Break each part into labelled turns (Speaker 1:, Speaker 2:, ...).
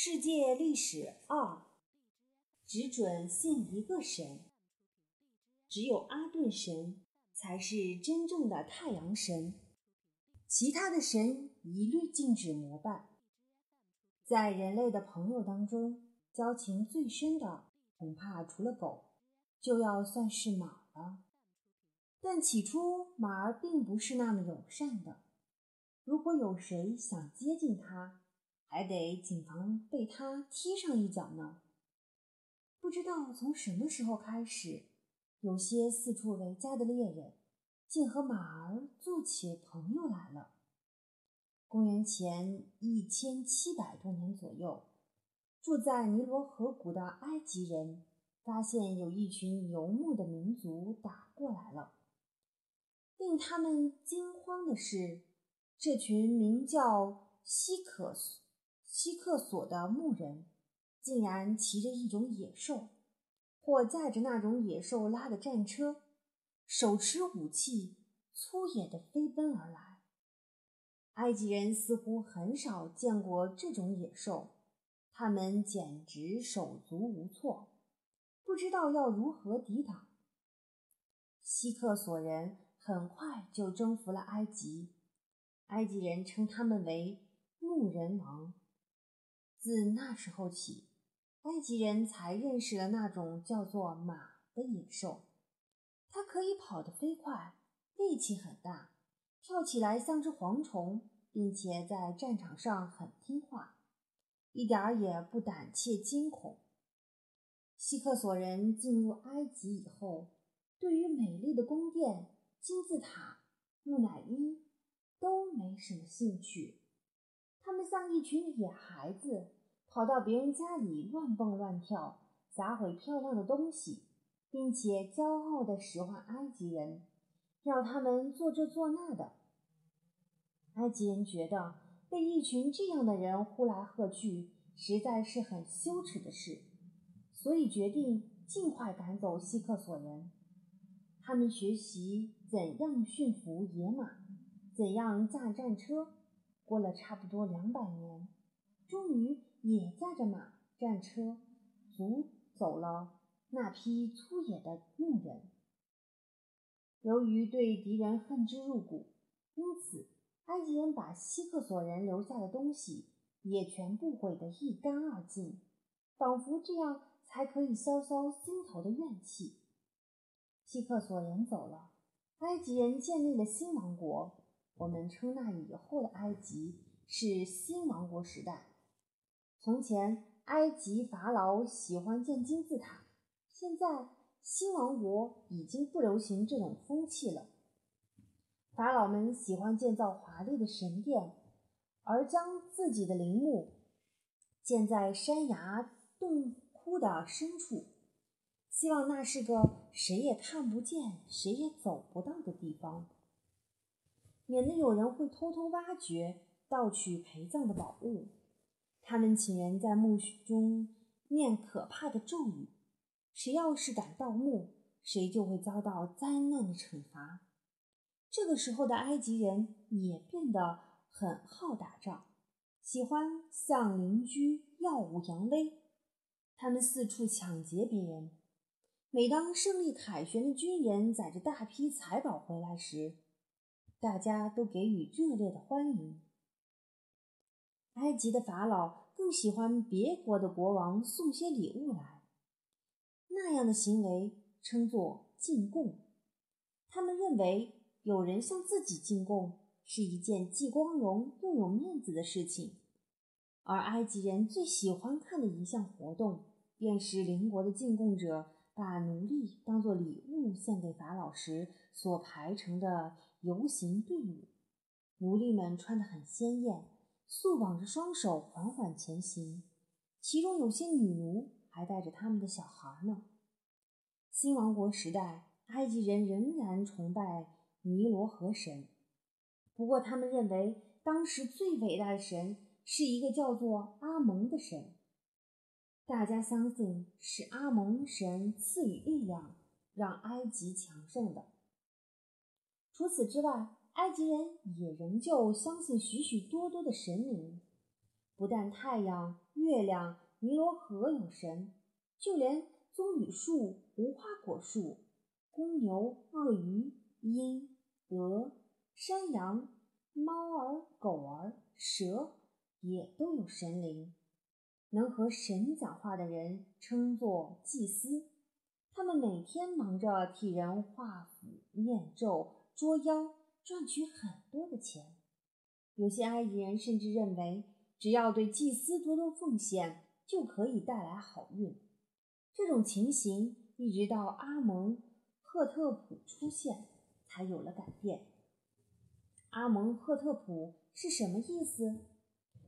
Speaker 1: 世界历史二，只准信一个神，只有阿顿神才是真正的太阳神，其他的神一律禁止膜拜。在人类的朋友当中，交情最深的恐怕除了狗，就要算是马了。但起初马儿并不是那么友善的，如果有谁想接近它，还得谨防被他踢上一脚呢。不知道从什么时候开始，有些四处为家的猎人竟和马儿做起朋友来了。公元前一千七百多年左右，住在尼罗河谷的埃及人发现有一群游牧的民族打过来了。令他们惊慌的是，这群名叫希可斯。希克索的牧人竟然骑着一种野兽，或驾着那种野兽拉的战车，手持武器，粗野地飞奔而来。埃及人似乎很少见过这种野兽，他们简直手足无措，不知道要如何抵挡。希克索人很快就征服了埃及，埃及人称他们为牧人王。自那时候起，埃及人才认识了那种叫做马的野兽。它可以跑得飞快，力气很大，跳起来像只蝗虫，并且在战场上很听话，一点儿也不胆怯惊恐。希克索人进入埃及以后，对于美丽的宫殿、金字塔、木乃伊都没什么兴趣。像一群野孩子，跑到别人家里乱蹦乱跳，砸毁漂亮的东西，并且骄傲地使唤埃及人，让他们做这做那的。埃及人觉得被一群这样的人呼来喝去，实在是很羞耻的事，所以决定尽快赶走希克索人。他们学习怎样驯服野马，怎样驾战车。过了差不多两百年，终于也驾着马、战车，逐走了那批粗野的牧人。由于对敌人恨之入骨，因此埃及人把希克索人留下的东西也全部毁得一干二净，仿佛这样才可以消消心头的怨气。希克索人走了，埃及人建立了新王国。我们称那以后的埃及是新王国时代。从前，埃及法老喜欢建金字塔，现在新王国已经不流行这种风气了。法老们喜欢建造华丽的神殿，而将自己的陵墓建在山崖洞窟的深处，希望那是个谁也看不见、谁也走不到的地方。免得有人会偷偷挖掘、盗取陪葬的宝物。他们请人在墓中念可怕的咒语，谁要是敢盗墓，谁就会遭到灾难的惩罚。这个时候的埃及人也变得很好打仗，喜欢向邻居耀武扬威。他们四处抢劫别人。每当胜利凯旋的军人载着大批财宝回来时，大家都给予热烈的欢迎。埃及的法老更喜欢别国的国王送些礼物来，那样的行为称作进贡。他们认为有人向自己进贡是一件既光荣又有面子的事情。而埃及人最喜欢看的一项活动，便是邻国的进贡者。把奴隶当作礼物献给法老时所排成的游行队伍，奴隶们穿得很鲜艳，束绑着双手缓缓前行，其中有些女奴还带着他们的小孩呢。新王国时代，埃及人仍然崇拜尼罗河神，不过他们认为当时最伟大的神是一个叫做阿蒙的神。大家相信是阿蒙神赐予力量，让埃及强盛的。除此之外，埃及人也仍旧相信许许多多的神明。不但太阳、月亮、尼罗河有神，就连棕榈树、无花果树、公牛、鳄鱼、鹰、鹅、山羊、猫儿、狗儿、蛇也都有神灵。能和神讲话的人称作祭司，他们每天忙着替人画符、念咒、捉妖，赚取很多的钱。有些埃及人甚至认为，只要对祭司多多奉献，就可以带来好运。这种情形一直到阿蒙赫特普出现，才有了改变。阿蒙赫特普是什么意思？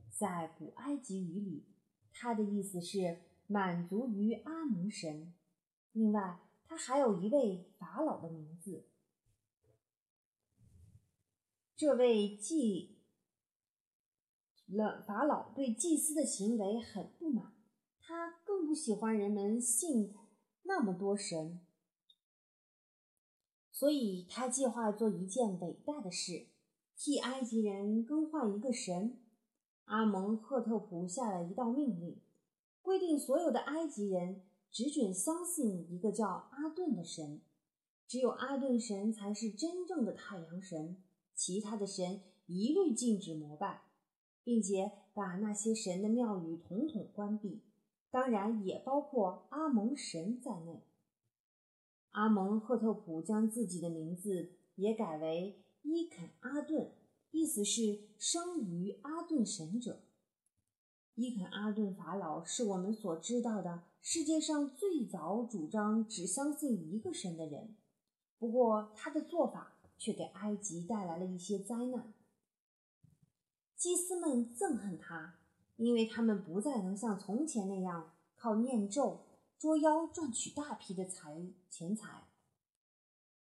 Speaker 1: 在古埃及语里。他的意思是满足于阿蒙神。另外，他还有一位法老的名字。这位祭了法老对祭司的行为很不满，他更不喜欢人们信那么多神，所以他计划做一件伟大的事，替埃及人更换一个神。阿蒙赫特普下了一道命令，规定所有的埃及人只准相信一个叫阿顿的神，只有阿顿神才是真正的太阳神，其他的神一律禁止膜拜，并且把那些神的庙宇统统关闭，当然也包括阿蒙神在内。阿蒙赫特普将自己的名字也改为伊肯阿顿。意思是生于阿顿神者。伊肯阿顿法老是我们所知道的世界上最早主张只相信一个神的人。不过，他的做法却给埃及带来了一些灾难。祭司们憎恨他，因为他们不再能像从前那样靠念咒、捉妖赚取大批的财钱财。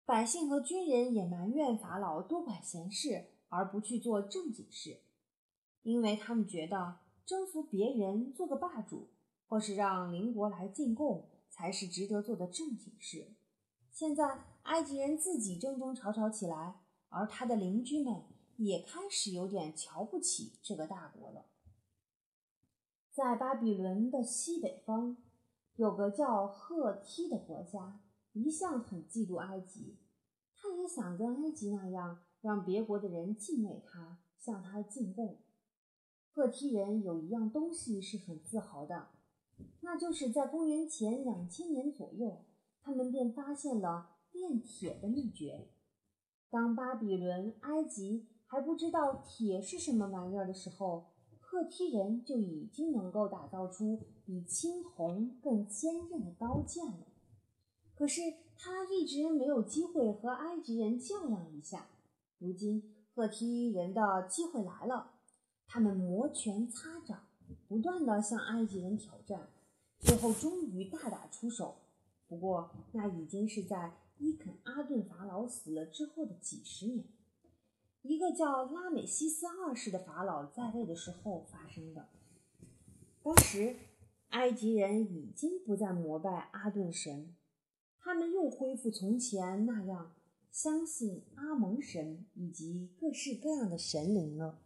Speaker 1: 百姓和军人也埋怨法老多管闲事。而不去做正经事，因为他们觉得征服别人、做个霸主，或是让邻国来进贡，才是值得做的正经事。现在埃及人自己争争吵吵起来，而他的邻居们也开始有点瞧不起这个大国了。在巴比伦的西北方，有个叫赫梯的国家，一向很嫉妒埃及，他也想跟埃及那样。让别国的人敬畏他，向他进贡。赫梯人有一样东西是很自豪的，那就是在公元前两千年左右，他们便发现了炼铁的秘诀。当巴比伦、埃及还不知道铁是什么玩意儿的时候，赫梯人就已经能够打造出比青铜更坚韧的刀剑了。可是他一直没有机会和埃及人较量一下。如今，赫梯人的机会来了。他们摩拳擦掌，不断地向埃及人挑战，最后终于大打出手。不过，那已经是在伊肯阿顿法老死了之后的几十年，一个叫拉美西斯二世的法老在位的时候发生的。当时，埃及人已经不再膜拜阿顿神，他们又恢复从前那样。相信阿蒙神以及各式各样的神灵了。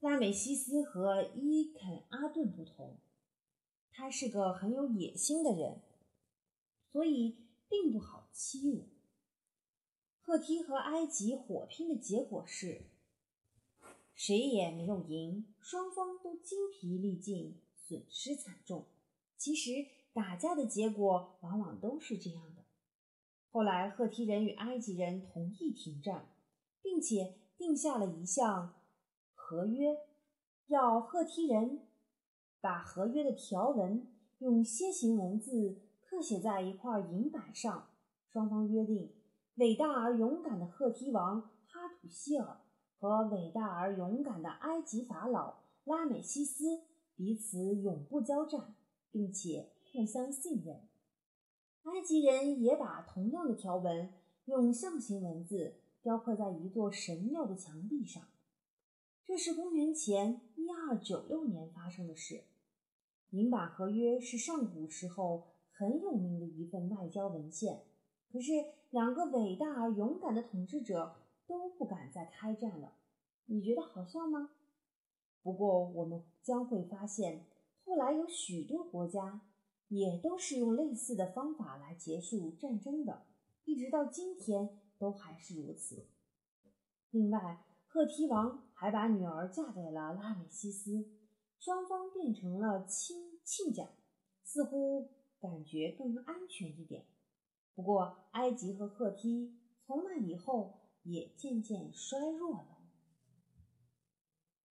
Speaker 1: 拉美西斯和伊肯阿顿不同，他是个很有野心的人，所以并不好欺侮。赫梯和埃及火拼的结果是，谁也没有赢，双方都精疲力尽，损失惨重。其实打架的结果往往都是这样的。后来，赫梯人与埃及人同意停战，并且定下了一项合约，要赫梯人把合约的条文用楔形文字刻写在一块银板上。双方约定，伟大而勇敢的赫梯王哈土希尔和伟大而勇敢的埃及法老拉美西斯彼此永不交战，并且互相信任。埃及人也把同样的条文用象形文字雕刻在一座神庙的墙壁上。这是公元前一二九六年发生的事。银马合约是上古时候很有名的一份外交文献，可是两个伟大而勇敢的统治者都不敢再开战了。你觉得好笑吗？不过，我们将会发现，后来有许多国家也都是用类似的方法来结束战争的，一直到今天都还是如此。另外，赫梯王还把女儿嫁给了拉美西斯，双方变成了亲亲家，似乎感觉更安全一点。不过，埃及和赫梯从那以后也渐渐衰弱了。